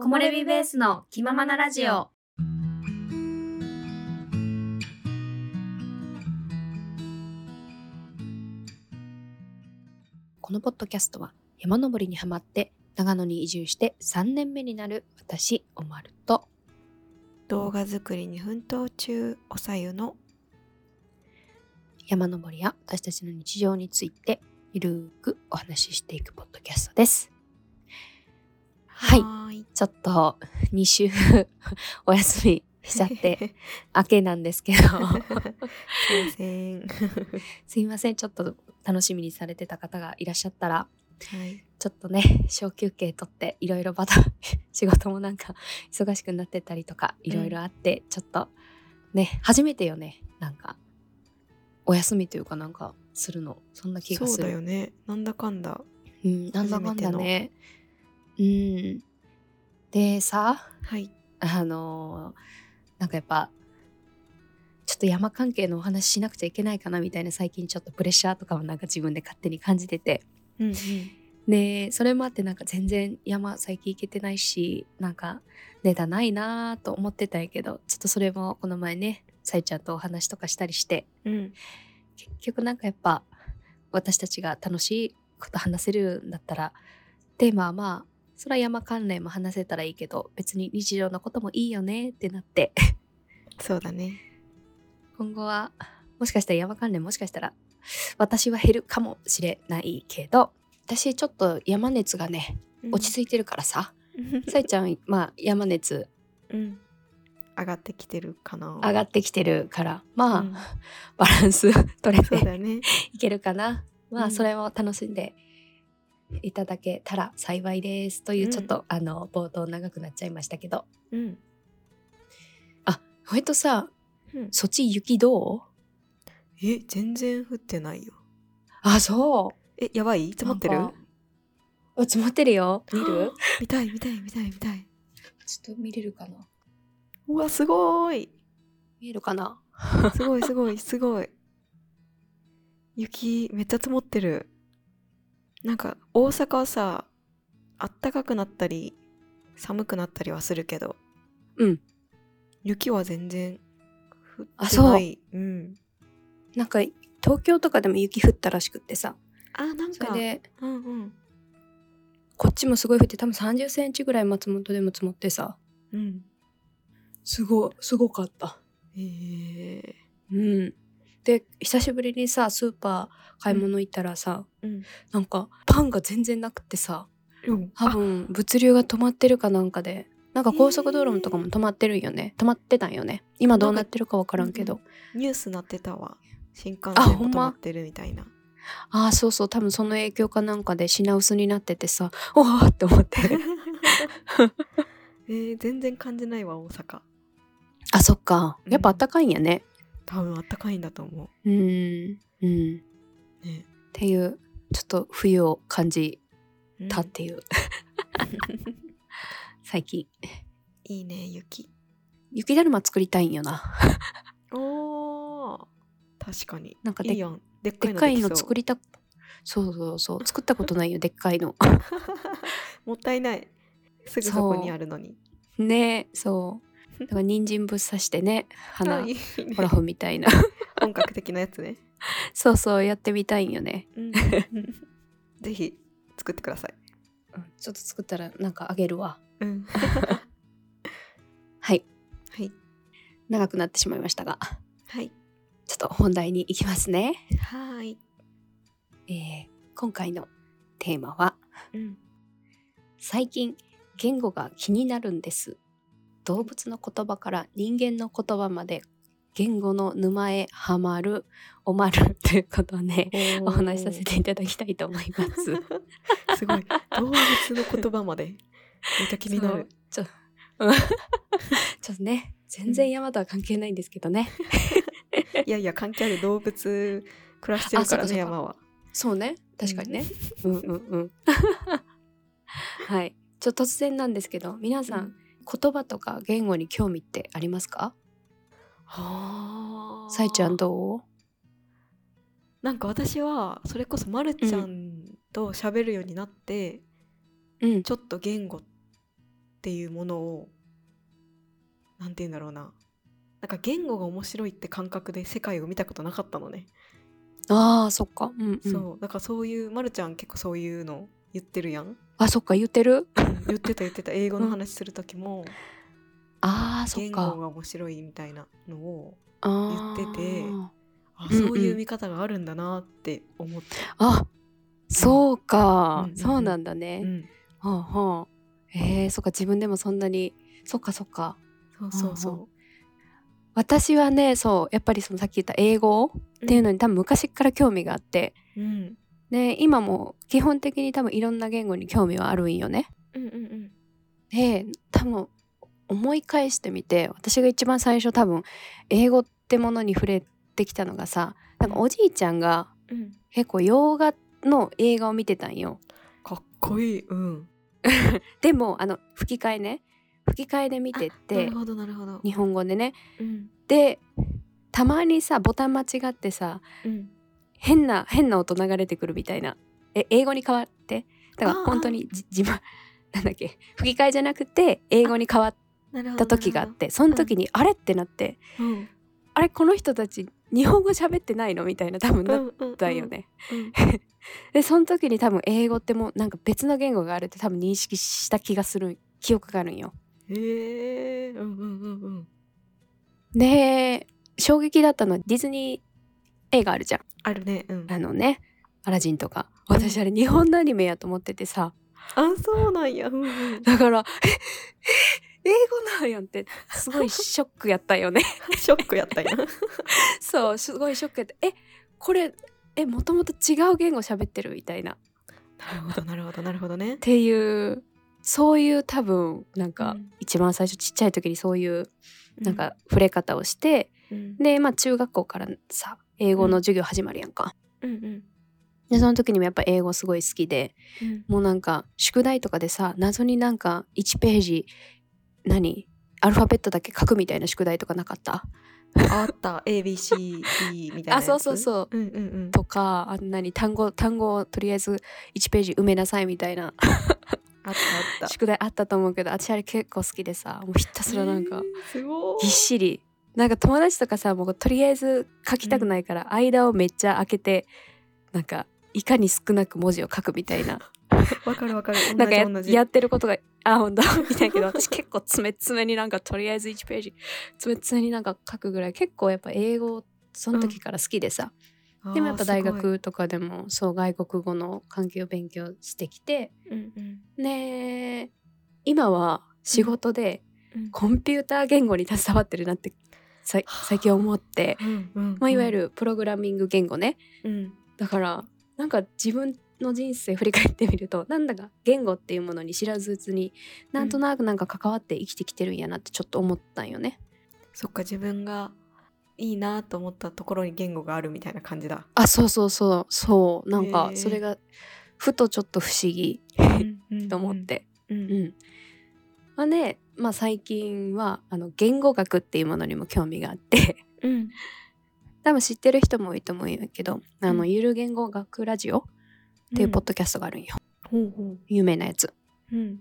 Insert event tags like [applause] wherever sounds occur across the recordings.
木漏れ日ベースの気ままなラジオ。このポッドキャストは山登りにハマって長野に移住して3年目になる私おまると動画作りに奮闘中おさゆの山登りや私たちの日常についてゆるーくお話ししていくポッドキャストです。はいちょっと2週 [laughs] お休みしちゃって [laughs] 明けなんですけど。すいません。すいません。ちょっと楽しみにされてた方がいらっしゃったらはい。ちょっとね小休憩取っていろいろバタ [laughs] 仕事もなんか忙しくなってたりとかいろいろあって、ちょっとね初めてよね。なんかお休みというかなんかするの。そんな気がそうするだよね。なんだかんだ。うん、なんだかんだね。うんでさはい。あのーなんかやっぱちょっと山関係のお話しなくちゃいけないかなみたいな最近ちょっとプレッシャーとかもなんか自分で勝手に感じてて。うんうん。でそれもあってなんか全然山最近行けてないしなんかネタないなーと思ってたんやけどちょっとそれもこの前ねさいちゃんとお話とかしたりして。うん。結局なんかやっぱ私たちが楽しいこと話せるんだったらテーマはまあそれは山関連も話せたらいいけど別に日常のこともいいよねってなって。そうだね。今後はもしかしたら山関連もしかしたら私は減るかもしれないけど私ちょっと山熱がね落ち着いてるからさ、[laughs] さいちゃんまあ山熱うん。上がってきてるかな。上がってきてるからまあ、うん。バランス取れてね。[laughs] いけるかな。まうん。あそれも楽しんでいただけたら幸いですといううんちょっと、あの冒頭長くなっちゃいましたけど。うん。あほんとさうん。そっち雪どう？え全然降ってないよ。あそう。えやばい？積もってる？あ積もってるよ。見る？[gasps] 見たい見たい見たい見たい。ちょっと見れるかな？うわすごい。見えるかな？すごいすごいすごい。雪めっちゃ積もってるなんか大阪はさあったかくなったり寒くなったりはするけどうん。雪は全然降ってあそう。ないうん。なんか東京とかでも雪降ったらしくってさ。あなんか。でうんうん。こっちもすごい降って多分30センチぐらい松本でも積もってさ。うん。すごいすごかった。えー、うんで久しぶりにさスーパー買い物行ったらさ、うん。なんかパンが全然なくってさうん。多分物流が止まってるかなんかでなんか高速道路とかも止まってるんよね。止まってたんよね。今どうなってるか分からんけど。ニュースなってたわ。新幹線も止まってるみたいな。ああそうそう。多分その影響かなんかで品薄になっててさおわーって思って。[laughs] えー、全然感じないわ大阪。あそっか。やっぱあったかいんやね多分あったかいんだと思う。んうん。うね。っていうちょっと冬を感じうんたっていう、最近。いいね雪。雪だるま作りたいんよな。おー。確かに。なんかでいいやん。でっかいの作りたそうそうそう。作ったことないよ [laughs] でっかいの。もったいない。すぐそこにあるのに。ねえそう [laughs] だから人参ぶっ刺してね花ホラフみたいな。[laughs] 本格的なやつね、そうそうやってみたいんよね、うん、[laughs] ぜひ作ってください、うんちょっと作ったらなんかあげるわ。うん、はい。はい。長くなってしまいましたが。はい。ちょっと本題に行きますね、はーい、えー今回のテーマはうん、最近言語が気になるんです動物の言葉から人間の言葉まで言語の沼へはまるおまる [laughs] ということをねお話しさせていただきたいと思います。[laughs] すごい。動物の言葉までめっちゃ気になる。ちょうん。[laughs] ちょっとね全然山とは関係ないんですけどね、いやいや関係ある動物暮らしてるからね山は。そうね。確かにね、うん、うんうんはい。ちょっと突然なんですけど皆さん、うん言葉とか言語に興味ってありますか？はあ。さいちゃんどう？なんか私はそれこそまるちゃんと喋るようになって、うん。ちょっと言語っっていうものをなんて言うんだろうな。なんか言語が面白いって感覚で世界を見たことなかったのね、ああそっか。うん、うん、そう。だからそういうまるちゃん結構そういうの言ってるやんあそっか言ってる？[laughs] 言ってた言ってた。英語の話する時もああそっ言語かが面白いみたいなのをあー。言っててあうんうん。そういう見方があるんだなって思って、あそうか、うんうんうん。そうなんだね、うん、はあはあ。えー、そっか自分でもそんなにそっかそっか。そうそうそ私はねそうやっぱりそのさっき言った英語うっていうのに多分昔から興味があって、うんで今も基本的に多分いろんな言語に興味はあるんよね。うんうんうん。で多分思い返してみて私が一番最初多分英語ってものに触れてきたのがさなん。かおじいちゃんがうん。結構洋画の映画を見てたんよ。かっこいい。うん。[laughs] でもあの吹き替えね。吹き替えで見てなてるほどなるほど。日本語でね。うん。でたまにさボタン間違ってさうん変な変な音流れてくるみたいな。え英語に変わって？だから本当にじ自慢なんだっけ？吹き替えじゃなくて英語に変わった時があってその時に、あれってなってうん。あれこの人たち日本語喋ってないの？みたいな多分なったよね。うん [laughs] でその時に多分英語ってもうなんか別の言語があるって多分認識した気がする記憶があるんよ。へえうんうんうんうん。で衝撃だったのはディズニー映画あるじゃん。あるね。うん。あのねアラジンとか。私あれ日本のアニメやと思っててさ。あそうなんや。うんうん。だからええ英語なんやんってすごいショックやったよねショックやったんやそうすごいショックやったえこれえもともと違う言語喋ってるみたいなっなるほどなるほどなるほどねていうそういう多分なんか、うん一番最初ちっちゃい時にそういうなんか触れ方をして、うんでまあ中学校からさ英語の授業始まるやんか、うんうん。でその時にもやっぱ英語すごい好きでうん。もうなんか宿題とかでさ謎になんか1ページ何？アルファベットだけ書くみたいな宿題とかなかった？あった。ABCD みたいなあそうそうそう。うんうんうん。とかあんなに単語単語をとりあえず1ページ埋めなさいみたいな。あったあった。宿題あったと思うけど私あれ結構好きでさもうひたすらなんかえーぎっしりなんか友達とかさもうとりあえず書きたくないから間をめっちゃ開けてなんかいかに少なく文字を書くみたいな。[laughs] わかるわかる。[laughs] なんかややってることがあほんとみたいなけど私結構詰め詰めになんかとりあえず1ページ詰め詰めになんか書くぐらい結構やっぱ英語その時から好きでさ、でもやっぱ大学とかでもそう外国語の関係を勉強してきてうんうん。ね今は仕事でうん。コンピューター言語に携わってるなって最近思って、うんうんまあ、いわゆるプログラミング言語ね。うん。だからなんか自分の人生振り返ってみるとなんだか言語っていうものに知らずになんとなくなんか関わって生きてきてるんやなってちょっと思ったんよね。そっか自分がいいなと思ったところに言語があるみたいな感じだ。あそうそうそう。そう。なんかそれがふとちょっと不思議と思って。うんうん。うん。まあね、まあ、最近はあの言語学っていうものにも興味があって。うん。多分知ってる人も多いと思うんやけど「あのうん。ゆる言語学ラジオ」っていうポッドキャストがあるんよ、ほうほう。有名なやつ。うん。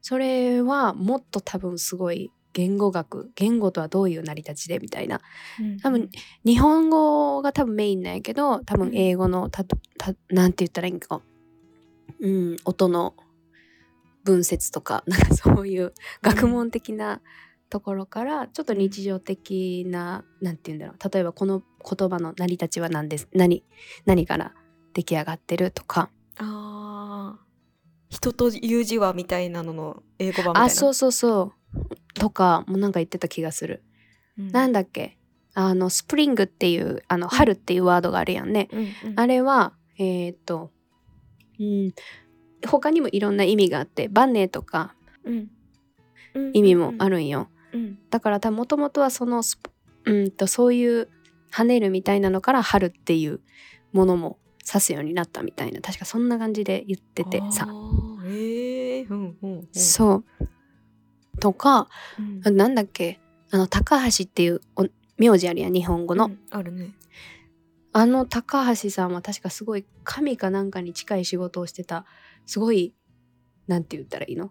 それはもっと多分すごい言語学言語とはどういう成り立ちでみたいな。多分日本語が多分メインなんやけど多分英語のたとたなんて言ったらいいんか、うん、音の文節とか [laughs] なんかそういう学問的なところからちょっと日常的な、なんて言うんだろう。例えばこの言葉の成り立ちは何です何何から出来上がってるとか。あー。人という字はみたいなのの英語版みたいな。あそうそうそう。とかもなんか言ってた気がする。うん。なんだっけ？あのスプリングっていうあの春っていうワードがあるやんね。うんうん。あれはえっ、と、うん、他にもいろんな意味があってバネとか意味もあるんよ。うん。だから多分もともとはそのうんとそういう跳ねるみたいなのから春っていうものも指すようになったみたいな。確かそんな感じで言っててさ。あー。へえうんうんうん。そう。とかうん。あなんだっけ？あの高橋っていうお名字あるやん日本語の。うんあるね。あの高橋さんは確かすごい神かなんかに近い仕事をしてたすごいなんて言ったらいいの？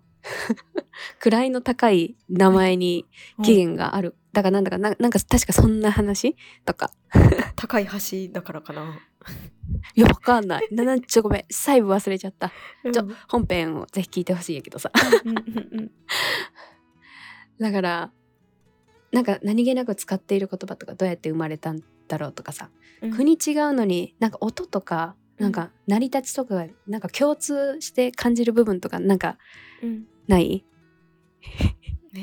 [laughs] 位の高い名前に起源がある。だからなんだかな、なんか確かそんな話？とか。高い橋だからかな。いや、わかんない。な、な、ちょ、ごめん。細部忘れちゃった。ちょうん本編をぜひ聞いてほしいんやけどさ。うんうんうん [laughs] だから、なんか何気なく使っている言葉とかどうやって生まれたんだろうとかさ、うん国違うのになんか音とか、なんか成り立ちとかがなんか共通して感じる部分とかなんかうん。ない？え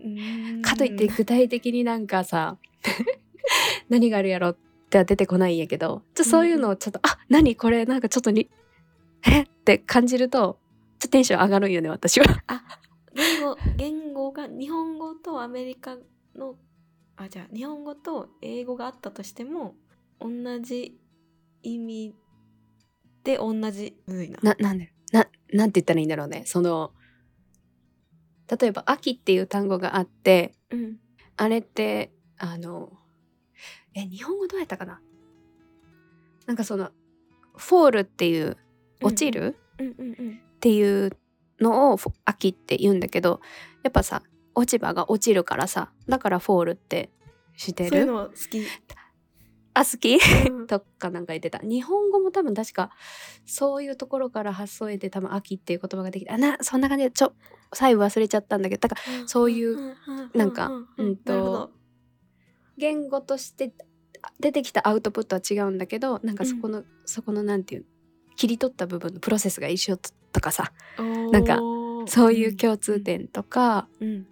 ー？うんかといって具体的になんかさ [laughs] 何があるやろっては出てこないんやけどちょそういうのをちょっと、あ何これなんかちょっとにえ？って感じるとちょっとテンション上がるんよね私は。言語言語が日本語とアメリカのあじゃあ日本語と英語があったとしても同じ意味で同じむずいな。ななんでななんて言ったらいいんだろうね。その例えば「秋」っていう単語があってうん。あれってあのえ日本語どうやったかな？なんかその「fall」っていう「落ちる」っていうのを秋って言うんだけどやっぱさ落ち葉が落ちるからさだから fall ってしてそういうるの好き、あ好き。うん。とかなんか言ってた。日本語も多分確かそういうところから発想を得て多分秋っていう言葉ができてあなそんな感じでちょ最後忘れちゃったんだけど。だからそういうなんかうんと言語として出てきたアウトプットは違うんだけどなんかそこの、そこのなんていう切り取った部分のプロセスが一緒とかさ。なんかそういう共通点とか、うん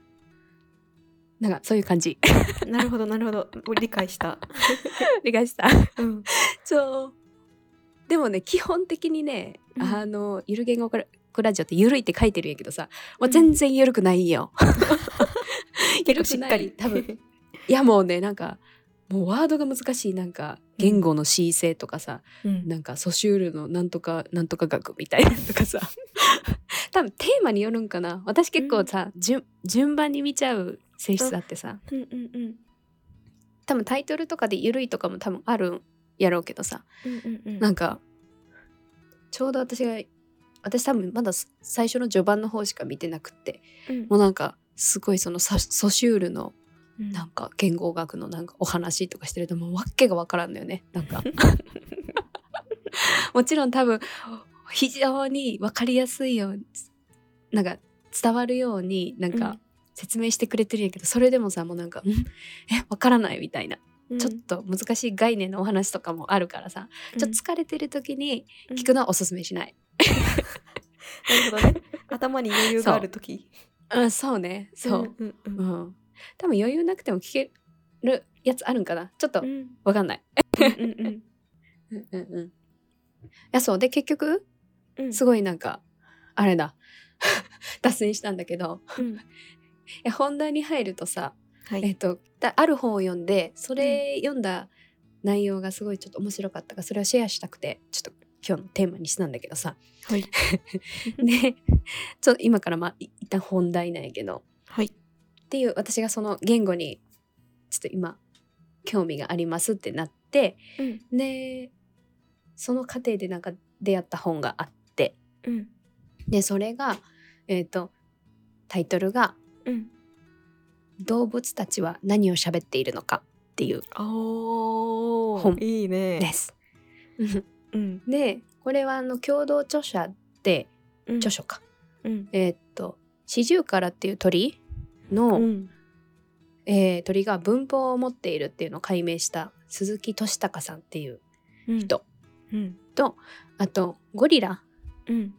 なんかそういう感じ。なるほどなるほど。理解した、[laughs] 理解した。うん、そう。でもね基本的にね、うん。あのゆる言語クラジオってゆるいって書いてるんやけどさもう全然ゆるくないんよ、ゆるくないしっかり多分。いやもうねなんかもうワードが難しいなんか言語の恣意性とかさ、うん。なんかソシュールのなんとかなんとか学みたいなのとかさ。多分テーマによるんかな。私結構さ、順順番に見ちゃう性質あってさ。うんうんうん。多分タイトルとかでゆるいとかも多分あるんやろうけどさ。うんうんうん。なんかちょうど私が私多分まだ最初の序盤の方しか見てなくって。うん。もうなんかすごいそのソソシュールのうん。なんか言語学のなんかお話とかしてるともうわけがわからんのよね。なんか。[laughs] もちろん多分非常にわかりやすいようになんか伝わるようになんか説明してくれてるんやけど、それでもさもうなんか「ん？えわからない」みたいな、うん。ちょっと難しい概念のお話とかもあるからさ、ちょっと疲れてる時にうん。聞くのはおすすめしない。[laughs] なるほどね。頭に余裕がある時。う。ん、そうね。そう、うんうんうん。多分余裕なくても聞けるやつあるんかな。ちょっとうん。わかんない。うんうん。[laughs] うんうんうん。いやそう。で結局うん。すごいなんかあれだ。[laughs] 脱線したんだけど。うんいや本題に入るとさ、はい。えっとだある本を読んでそれ読んだ内容がすごいちょっと面白かったからそれをシェアしたくてちょっと今日のテーマにしたんだけどさ。はい。[laughs] でちょっと今からまあい一旦本題なんやけど。はい。っていう私がその言語にちょっと今興味がありますってなってうん。でその過程でなんか出会った本があって。うん。でそれがえっ、とタイトルがうん「動物たちは何を喋っているのか」っていう。お本。ーいいね。です。うん。[laughs] でこれはあの共同著者でうん。著書か、うん。えっ、とシジュウカラっていう鳥の、うん。えー鳥が文法を持っているっていうのを解明した鈴木俊孝さんっていううん。人。うん。あとゴリラうん。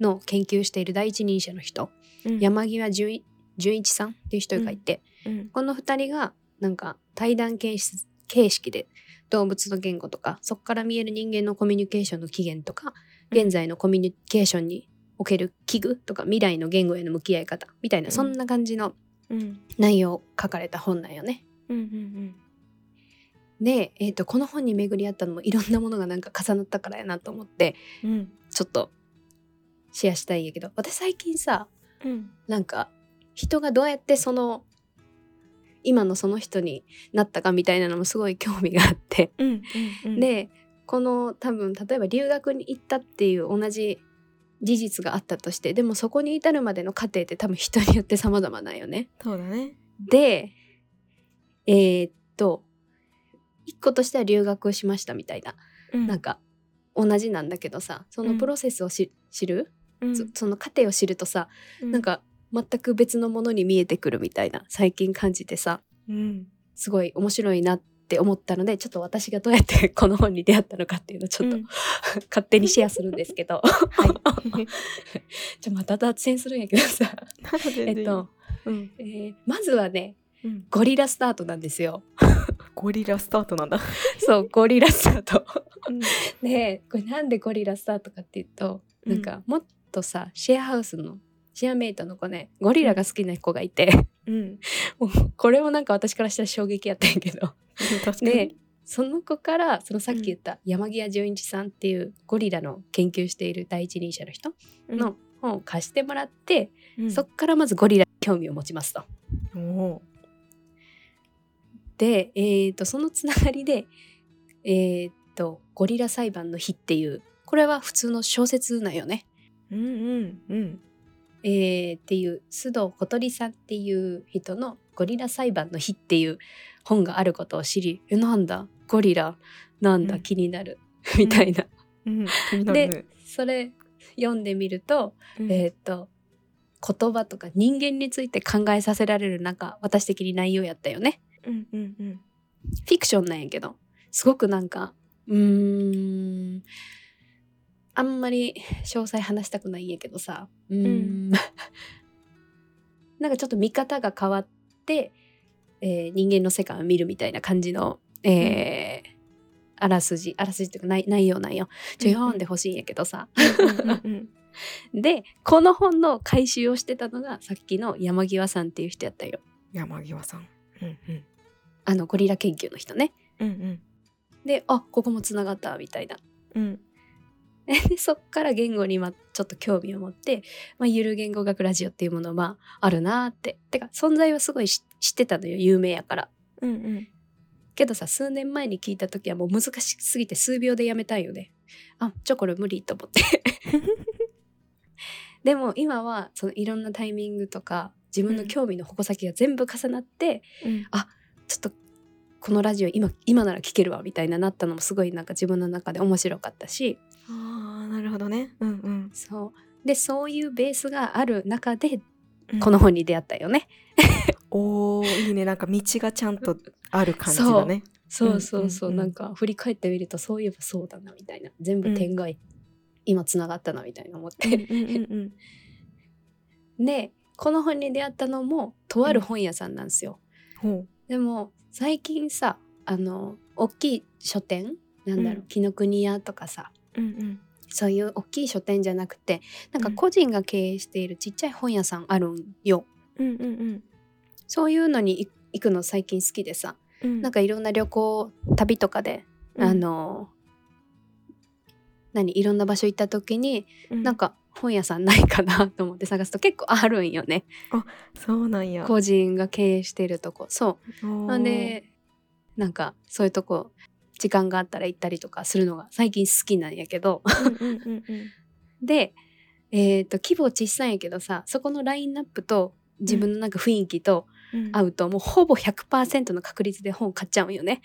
の研究している第一人者の人、うん。山際純一純一さんっていう人がいて、うん。この2人がなんか対談形式形式で動物の言語とかそこから見える人間のコミュニケーションの起源とかうん。現在のコミュニケーションにおける器具とか未来の言語への向き合い方みたいな、うん。そんな感じのうん。内容を書かれた本なんよね。うんうん。で、えー、とこの本に巡り合ったのもいろんなものがなんか重なったからやなと思ってうん。ちょっとシェアしたいんやけど私最近さうん。なんか人がどうやってその今のその人になったかみたいなのもすごい興味があって、うんうんでこの多分例えば留学に行ったっていう同じ事実があったとしてでもそこに至るまでの過程って多分人によって様々なんよね。そうだね。でえーっと一個としては留学をしましたみたいな、うん。なんか同じなんだけどさそのプロセスをし、知る、うん。そその過程を知るとさ、うん。なんか全く別のものに見えてくるみたいな最近感じてさうん。すごい面白いなって思ったのでちょっと私がどうやって [laughs] この本に出会ったのかっていうのをちょっと、うん。[laughs] 勝手にシェアするんですけど。はい。[laughs] じゃまた脱線するんやけどさ。えっと、うん。えーまずはねうん。ゴリラスタートなんですよ。ゴリラスタートなんだ。そうゴリラスタート。うん。でこれなんでゴリラスタートかっていうと、うんなん。かもっとさシェアハウスのシェアメイトの子ねゴリラが好きな子がいて、うん。[laughs] もうこれもなんか私からしたら衝撃やったんやけど。でその子からそのさっき言った山際純一さんっていうゴリラの研究している第一人者の人の本を貸してもらって、うん。そっからまずゴリラに興味を持ちますと。おおで、えー、とそのつながりで、えー、と「ゴリラ裁判の日」っていうこれは普通の小説なんよね。うんうんうんえーっていう須藤小鳥さんっていう人の「ゴリラ裁判の日」っていう本があることを知り「えなんだ？ゴリラ？なんだ、うん。気になる」みたいな。うん。気になるね。でそれ読んでみると,、うん。えー、と言葉とか人間について考えさせられるなんか私的に内容やったよね。うんうんうん。フィクションなんやけど。すごくなんかうーんあんまり詳細話したくないんやけどさ。うーん、[laughs] なんかちょっと見方が変わって、えー人間の世界を見るみたいな感じの、えーあらすじあらすじっていうか内内容なんよ。ちょ読んでほしいんやけどさ、[laughs] でこの本の回収をしてたのがさっきの山際さんっていう人やったよ。山際さん。うんうん。あのゴリラ研究の人ね。うんうん。であここもつながったみたいな。うんで [laughs] そっから言語にまちょっと興味を持って、まあ、ゆる言語学ラジオっていうものまああるなーって。てか存在はすごいし知ってたのよ有名やから。うんうん。けどさ数年前に聞いた時はもう難しすぎて数秒でやめたんよね。あちょこれ無理と思って。[laughs] でも今はそのいろんなタイミングとか自分の興味の矛先が全部重なって、うん。ちょっとこのラジオ今今なら聞けるわみたいななったのもすごいなんか自分の中で面白かったし。ああなるほどね。うんうん。そう。でそういうベースがある中でうん。この本に出会ったよね。[laughs] おーいいね。なんか道がちゃんと [laughs] ある感じだね。そう。そうそう、うんうん。うんなんか振り返ってみるとそういえばそうだなみたいな。全部点が今つながったなみたいな思っうんうて、んうん。[laughs] でこの本に出会ったのもとある本屋さんなんですよ。ほでも最近さあの大きい書店なんだろう、うん。紀ノ国屋とかさううんうん。そういう大きい書店じゃなくてなんかうん。個人が経営しているちっちゃい本屋さんあるんよ。うんうんうん。そういうのに行くの最近好きでさうん。なんかいろんな旅行旅とかで、うん。あの何いろんな場所行った時に、うん。なんか本屋さんないかなと思って探すと結構あるんよね。そうなんや。個人が経営してるとこ。そう。なんでなんかそういうとこ時間があったら行ったりとかするのが最近好きなんやけど。うんうんうんうん。[laughs] でえっ、と規模小さいんやけどさそこのラインナップと自分のなんか雰囲気とうん。合うと、もうほぼ100%の確率で本買っちゃうんよね。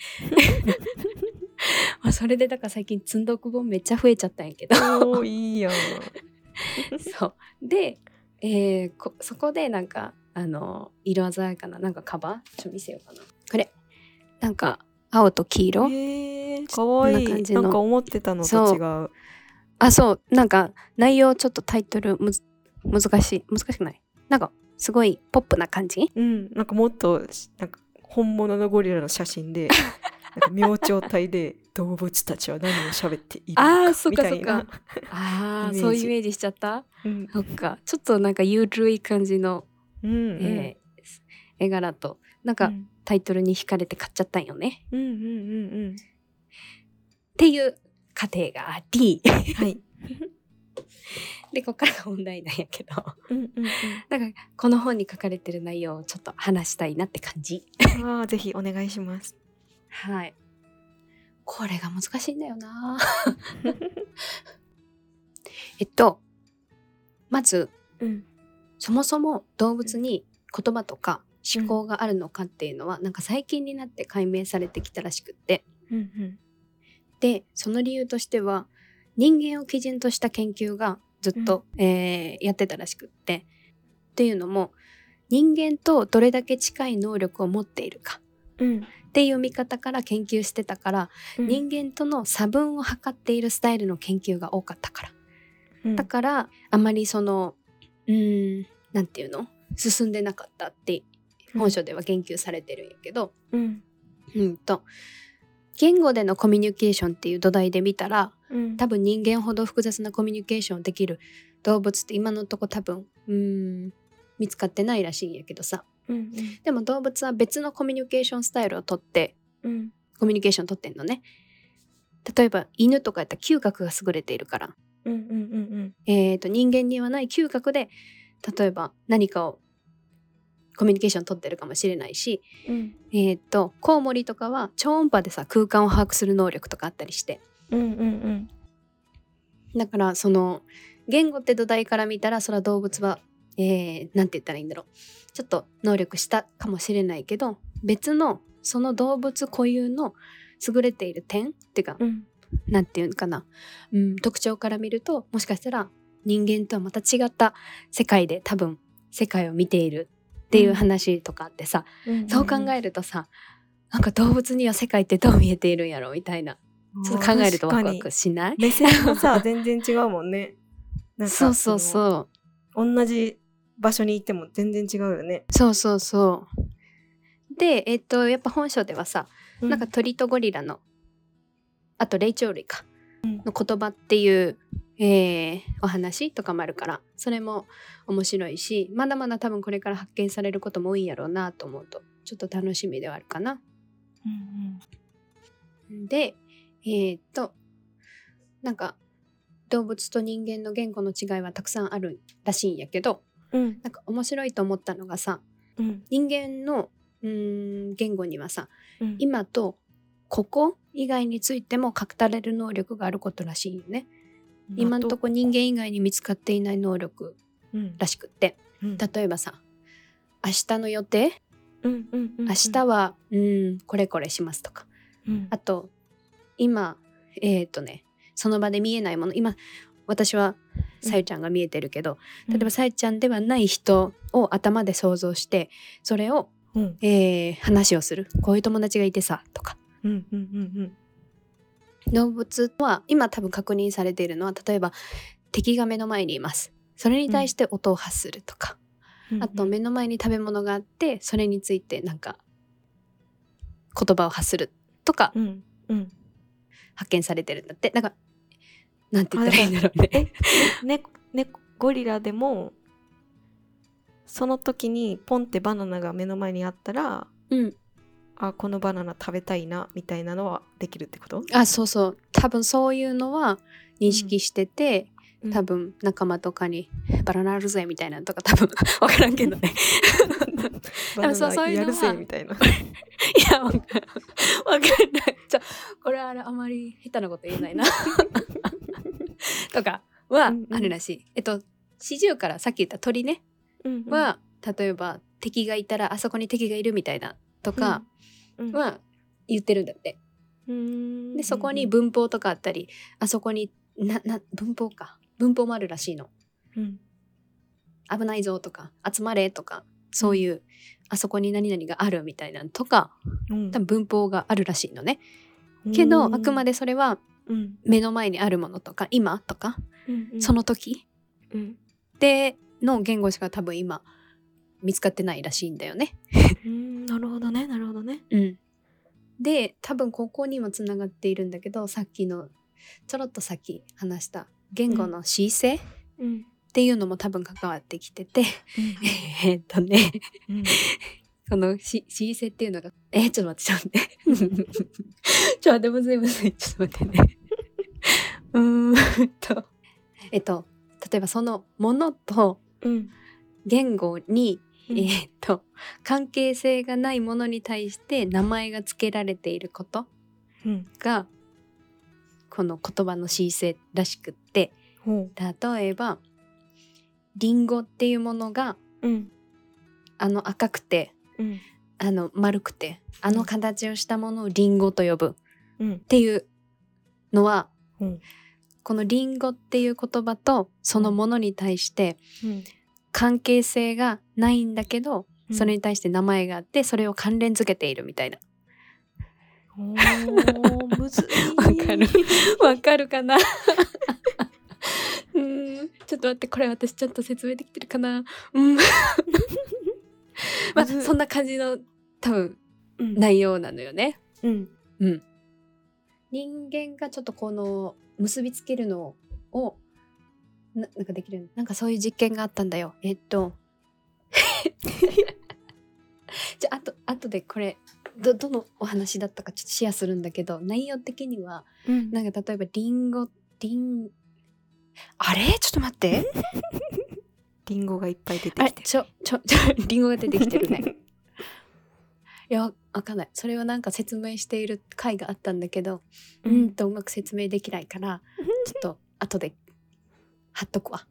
[laughs] まあそれでだから最近積んどく本めっちゃ増えちゃったんやけど。いいやん [laughs] そう。で、えーこそこでなんかあの色鮮やかななんかカバー？ちょっと見せようかな。これ。なんか青と黄色？かわいい。な感じの。なんか思ってたのと違う。あそう。なんか内容ちょっとタイトルむず難しい。難しくない？なんかすごいポップな感じ？うん。なんかもっとしなんか本物のゴリラの写真で [laughs] なんか明朝体で動物たちは何を喋っているのかみたいかそっか。な。あ [laughs] そういうイメージしちゃった？うん。そっか。ちょっとなんかゆるい感じの、うんうん。えー絵柄となんかうん。タイトルに惹かれて買っちゃったんよね、うんうんうんっていう過程があり。うんはい。[laughs] でここからが本題なんやけど。うんうんだからこの本に書かれてる内容をちょっと話したいなって感じうん。あーぜひお願いしますはいこれが難しいんだよな。[laughs] えっとまずうん。そもそも動物に言葉とか思考があるのかっていうのは、なんか最近になって解明されてきたらしくって。うんうん。でその理由としては人間を基準とした研究がずっと、えーやってたらしくって。っていうのも人間とどれだけ近い能力を持っているか。うんっていう見方から研究してたから、うん。人間との差分を測っているスタイルの研究が多かったから。うん。だからあまりそのうーんなんていうの？進んでなかったって本書では言及されてるんやけど、うん。うんと言語でのコミュニケーションっていう土台で見たらうん。多分人間ほど複雑なコミュニケーションできる動物って今のとこ多分うーん見つかってないらしいんやけどさうんでも動物は別のコミュニケーションスタイルをとってうん。コミュニケーション取ってんのね。例えば犬とかやったら嗅覚が優れているから。うんうんうん。えー、と人間にはない嗅覚で例えば何かをコミュニケーション取ってるかもしれないし、うん。えー、とコウモリとかは超音波でさ空間を把握する能力とかあったりして。うんうんうん。だからその言語って土台から見たらそれは動物は、えー、なんて言ったらいいんだろう。ちょっと能力したかもしれないけど別のその動物固有の優れている点っていうかうん。なんていうのかな、うん、特徴から見るともしかしたら人間とはまた違った世界で多分世界を見ているっていう話とかあってさ、うんそう考えるとさなんか動物には世界ってどう見えているんやろみたいな。ちょっと考えるとワクワクしない？目線もさ全然違うもんね。[laughs] そうそうそう。う同じ場所にいても全然違うよね、そうそうそう。でえっとやっぱ本書ではさ、なんか鳥とゴリラのあと霊長類か、うん。の言葉っていう、えーお話とかもあるからそれも面白いしまだまだ多分これから発見されることも多いんやろうなと思うとちょっと楽しみではあるかな。うん。でえーっとなんか動物と人間の言語の違いはたくさんあるらしいんやけどうん。なんか面白いと思ったのがさうん。人間のうーん言語にはさうん。今とここ以外についても語れる能力があることらしいよね。今んとこ人間以外に見つかっていない能力うん。らしくって。うん。例えばさ明日の予定？うんうんうんうん。明日はうんこれこれしますとか。うん。あと今えっ、とねその場で見えないもの。今私はさゆちゃんが見えてるけど、例えばさゆちゃんではない人を頭で想像してそれを、うん。えー話をする。こういう友達がいてさとか。うんうんうん動物は今多分確認されているのは例えば敵が目の前にいます。それに対して音を発するとか、うん。あと目の前に食べ物があってそれについてなんか言葉を発するとかうん。うん。発見されてるんだって。だからなんて言ったらいいんだろうね。えねねゴリラでもその時にポンってバナナが目の前にあったらうん。あこのバナナ食べたいなみたいなのはできるってこと？あそうそう。多分そういうのは認識してて、多分仲間とかに「バナナあるぜ」みたいなのとか多分 [laughs] 分からんけどね。[laughs] バナナそうそういうのはやるぜみたいな。[laughs] いや分からんない。ちょこれはあれあまり下手なこと言えないな [laughs] とかはうんうん。あるらしい、えっと四十からさっき言った鳥ね。うんうん。は、例えば敵がいたらあそこに敵がいるみたいなとかうんは言ってるんだって、うん。でそこに文法とかあったりあそこになな文法か。文法もあるらしいの。うん。危ないぞとか集まれとかそういうあそこに何々があるみたいなのとかうん。多分文法があるらしいのね。けどあくまで、でそれはうん。目の前にあるものとか今とかうんうん。その時うん。での言語しか多分今見つかってないらしいんだよね。うんなるほどねなるほどね。うん、で多分ここにもつながっているんだけどさっきのちょろっとさっき話した言語の姿勢っうん。ていうのも多分関わってきてて [laughs] えーっとねうん。[laughs] このし姿勢っていうのがえー、ちょっと待ってちょっと待って。ちょっと待って [laughs] むずいむずいちょっと待ってねうーんと。えっと例えばそのものとうん。言語に、うん。えーっと関係性がないものに対して名前が付けられていることうん。がこの言葉の姿勢らしくって例えばリンゴっていうものがうん。あの赤くてうん。あの丸くてあの形をしたものをリンゴと呼ぶっうん。ていうのは、うんこのリンゴっていう言葉とそのものに対してうん。関係性がないんだけど、うん。それに対して名前があってそれを関連づけているみたいな。おーむずい。[laughs] わかるわかるかな？うん。ちょっと待ってこれ私ちゃんと説明できてるかな？うん。[laughs] まあそんな感じの多分うん。内容なのよね。うん。うん。人間がちょっとこの結びつけるのをななんかできるなんかそういう実験があったんだよ。えっと。[laughs] じゃああと後でこれどどのお話だったかちょっとシェアするんだけど内容的にはうん。なんか例えばリンゴリンあれ？ちょっと待って。リンゴがいっぱい出てきてる。ちょちょちょリンゴが出てきてるね。いやわかんない。それをなんか説明している回があったんだけどううんんとうまく説明できないからちょっと後で貼っとくわ。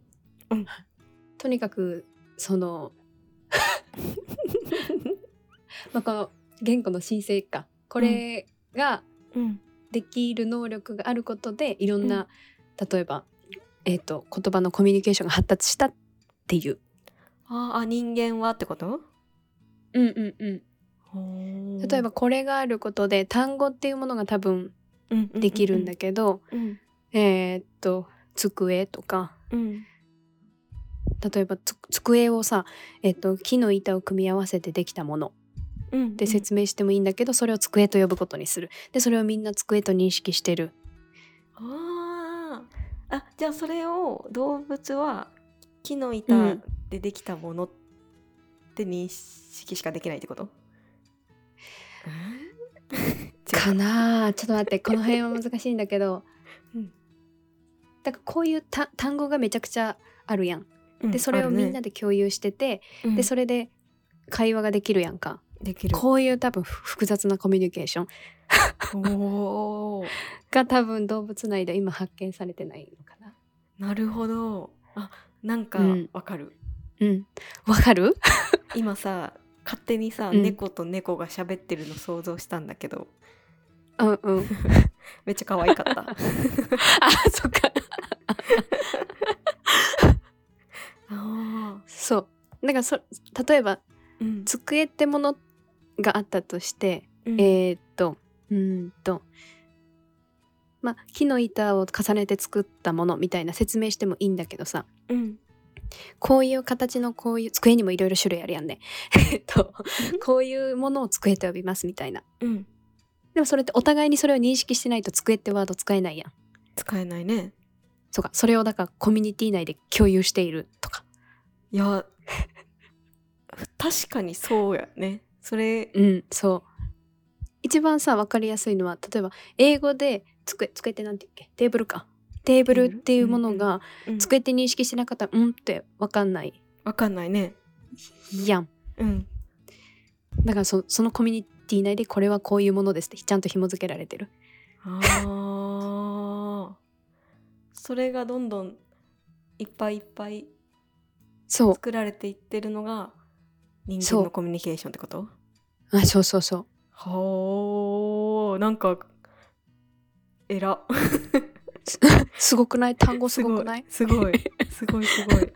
うん。とにかくそのまあこの言語の申請か。これがうん。できる能力があることでいろんな、例えば、えー、と言葉のコミュニケーションが発達したっていう。あーあ人間はってこと？うんうんうん、例えばこれがあることで単語っていうものが多分できるんだけど、うん。えーっと机とか。うん。例えばつ机をさ、えっと木の板を組み合わせてできたもの。うんで説明してもいいんだけど、それを机と呼ぶことにする。でそれをみんな机と認識してる。あー。あじゃあそれを動物は木のう板ん。でできたものって認識しかできないってこと、[laughs] かなあ。ちょっと待ってこの辺は難しいんだけど、うん。だからこういうた単語がめちゃくちゃあるやん。うんでそれをみんなで共有してて、ねでそれで会話ができるやんか。うんできる。こういう多分ふ複雑なコミュニケーション。が多分動物内で今発見されてないのかな。なるほど。あなんかうん。わかる、うん。わかる？[laughs] 今さ勝手にさ、うん。猫と猫が喋ってるの想像したんだけど。うんうん。[laughs] めっちゃ可愛かった。[laughs] あそっか。[laughs] あそう。だからそ例えばーうん。机ってものがあったとして、うん。えーっとうーんとまあ木の板を重ねて作ったものみたいな説明してもいいんだけどさ。うんこういう形のこういう机にもいろいろ種類あるやんね。[laughs] えっとこういうものを机と呼びますみたいな。うん。でもそれってお互いにそれを認識してないと机ってワード使えないやん。使えないね。そうか。それをだからコミュニティ内で共有しているとか。いや確かにそうやね。それうんそう。一番さ分かりやすいのは例えば英語で机机ってなんて言うっけ？テーブルかテーブルっていうものがうん。机って認識してなかったらうんって分かんない。わかんないね。やん。うん。だからそそのコミュニティ内でこれはこういうものですってちゃんと紐付けられてる。あー。それがどんどんいっぱいいっぱい作られていってるのが人間のコミュニケーションってこと？あそうそうそう。はあなんかえら [laughs] すごくない？単語すごくない？すごい。すごい。すごい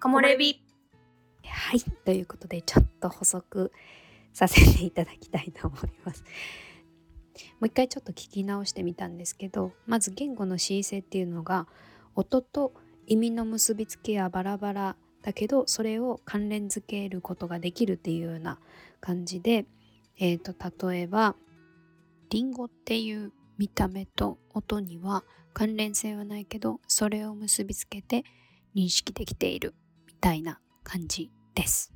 木漏れ日。はい。ということでちょっと補足させていただきたいと思います。もう一回ちょっと聞き直してみたんですけどまず言語の恣意性っていうのが音と意味の結びつきはバラバラだけどそれを関連づけることができるっていうような感じで、えー、と例えばリンゴっていう見た目と音には関連性はないけどそれを結びつけて認識できているみたいな感じです。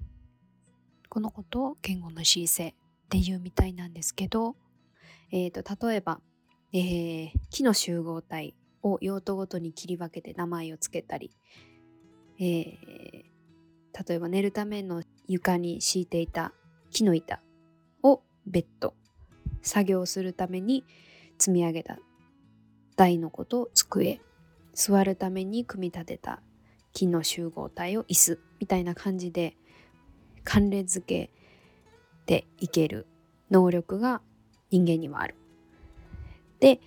このことを言語の恣意性っていうみたいなんですけど、えー、と例えば、えー木の集合体を用途ごとに切り分けて名前をつけたり、えー例えば寝るための床に敷いていた木の板をベッド作業するために積み上げた。台のことを机。座るために組み立てた。金の集合体を椅子みたいな感じで。関連付けていける。能力が人間にはある。で、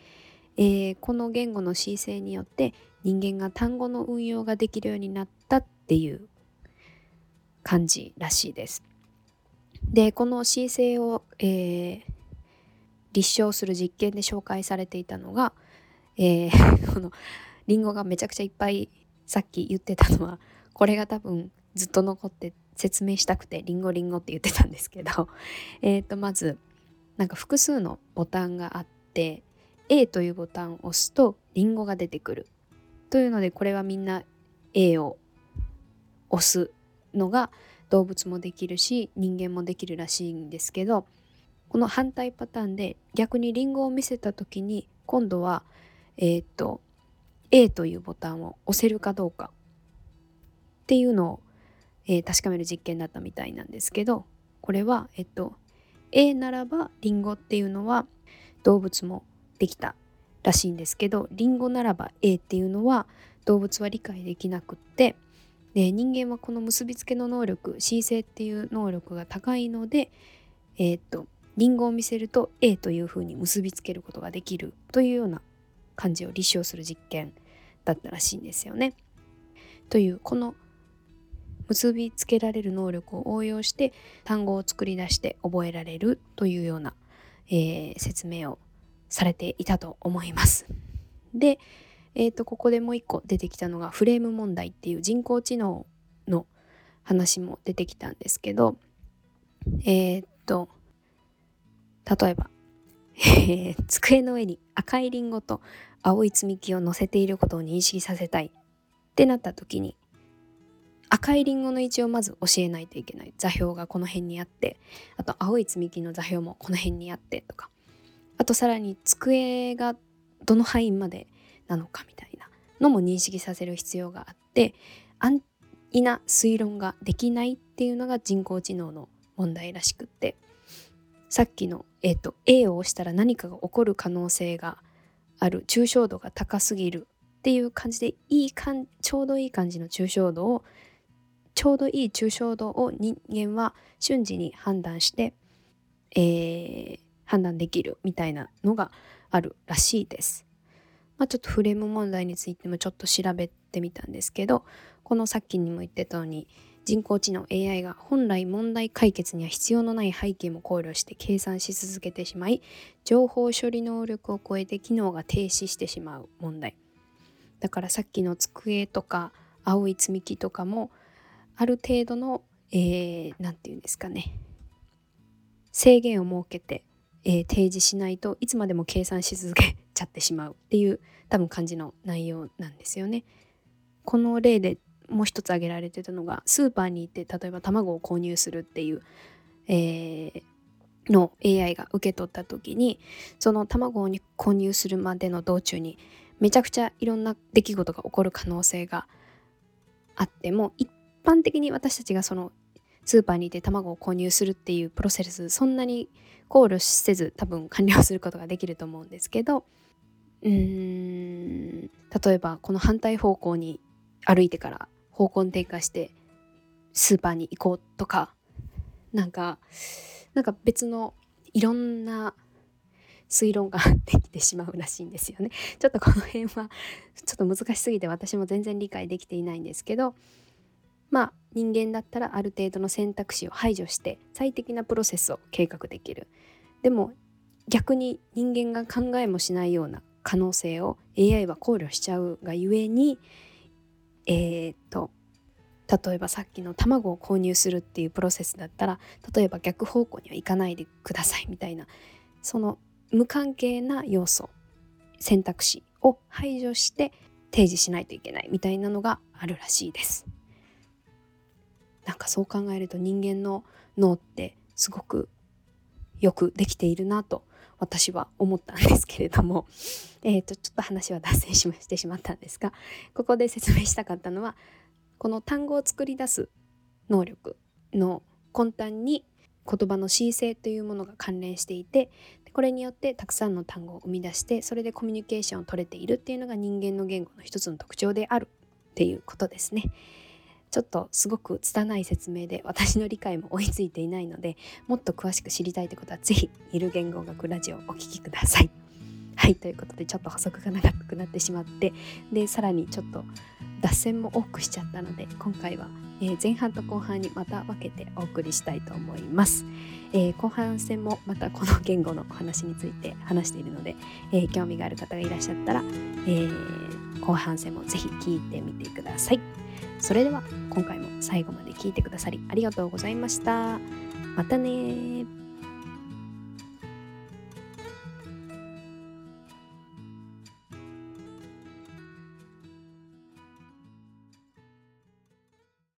えーこの言語の姿勢によって人間が単語の運用ができるようになったっていう。感じらしいです。でこの姿勢を、えー立証する実験で紹介されていたのが、えー [laughs] このリンゴがめちゃくちゃいっぱいさっき言ってたのはこれが多分ずっと残って説明したくてリンゴリンゴって言ってたんですけど [laughs] えっとまずなんか複数のボタンがあって A というボタンを押すとリンゴが出てくる。というのでこれはみんな A を押すのが動物もできるし人間もできるらしいんですけどこの反対パターンで逆にリンゴを見せた時に今度はえーっと A というボタンを押せるかどうか。っていうのを、えー確かめる実験だったみたいなんですけどこれはえっと A ならばリンゴっていうのは動物もできたらしいんですけどリンゴならば A っていうのは動物は理解できなくってで人間はこの結びつけの能力姿勢っていう能力が高いのでえーっとリンゴを見せると A というふうに結びつけることができるというような感じを立証する実験だったらしいんですよね。というこの結びつけられる能力を応用して単語を作り出して覚えられるというような、えー説明をされていたと思います。で、えー、とここでもう一個出てきたのがフレーム問題っていう人工知能の話も出てきたんですけどえっ、と例えば、えー机の上に赤いリンゴと青い積み木を乗せていることを認識させたいってなった時に赤いリンゴの位置をまず教えないといけない。座標がこの辺にあってあと青い積み木の座標もこの辺にあってとかあとさらに机がどの範囲までなのかみたいなのも認識させる必要があって安易な推論ができないっていうのが人工知能の問題らしくって。さっきの、えー、と A を押したら何かが起こる可能性がある抽象度が高すぎるっていう感じでいい感ちょうどいい感じの抽象度をちょうどいい抽象度を人間は瞬時に判断して、えー判断できるみたいなのがあるらしいです。まあ、ちょっとフレーム問題についてもちょっと調べてみたんですけどこのさっきにも言ってたように人工知能 AI が本来問題解決には必要のない背景も考慮して計算し続けてしまい情報処理能力を超えて機能が停止してしまう問題だからさっきの机とか青い積み木とかもある程度の何、えーて言うんですかね制限を設けて、えー提示しないといつまでも計算し続けちゃってしまうっていう多分感じの内容なんですよね。この例でもう一つ挙げられてたのがスーパーに行って例えば卵を購入するっていう、えーの AI が受け取った時にその卵を購入するまでの道中にめちゃくちゃいろんな出来事が起こる可能性があっても一般的に私たちがそのスーパーにいて卵を購入するっていうプロセスそんなに考慮せず多分完了することができると思うんですけどうーん例えばこの反対方向に歩いてから方向転換してスーパーに行こうとかなんかなんか別のいろんな推論ができてしまうらしいんですよね。[laughs] ちょっとこの辺はちょっと難しすぎて私も全然理解できていないんですけどまあ人間だったらある程度の選択肢を排除して最適なプロセスを計画できる。でも逆に人間が考えもしないような可能性を AI は考慮しちゃうがゆえにえーっと例えばさっきの卵を購入するっていうプロセスだったら例えば逆方向には行かないでくださいみたいなその無関係な要素選択肢を排除して提示しないといけないみたいなのがあるらしいです。なんかそう考えると人間の脳ってすごくよくできているなと私は思ったんですけれども、[laughs] えー、とちょっと話は脱線しましてしまったんですがここで説明したかったのはこの単語を作り出す能力の根端に言葉の恣意性というものが関連していてこれによってたくさんの単語を生み出してそれでコミュニケーションを取れているっていうのが人間の言語の一つの特徴であるっていうことですね。ちょっとすごく拙い説明で私の理解も追いついていないのでもっと詳しく知りたいということはぜひ「いる言語学ラジオを」お聴きください。はいということでちょっと補足が長くなってしまってでさらにちょっと脱線も多くしちゃったので今回は、えー前半と後半にまた分けてお送りしたいと思います。えー後半戦もまたこの言語のお話について [laughs] 話しているので、えー興味がある方がいらっしゃったら、えー後半戦もぜひ聞いてみてください。それでは今回も最後まで聞いてくださりありがとうございました。またねー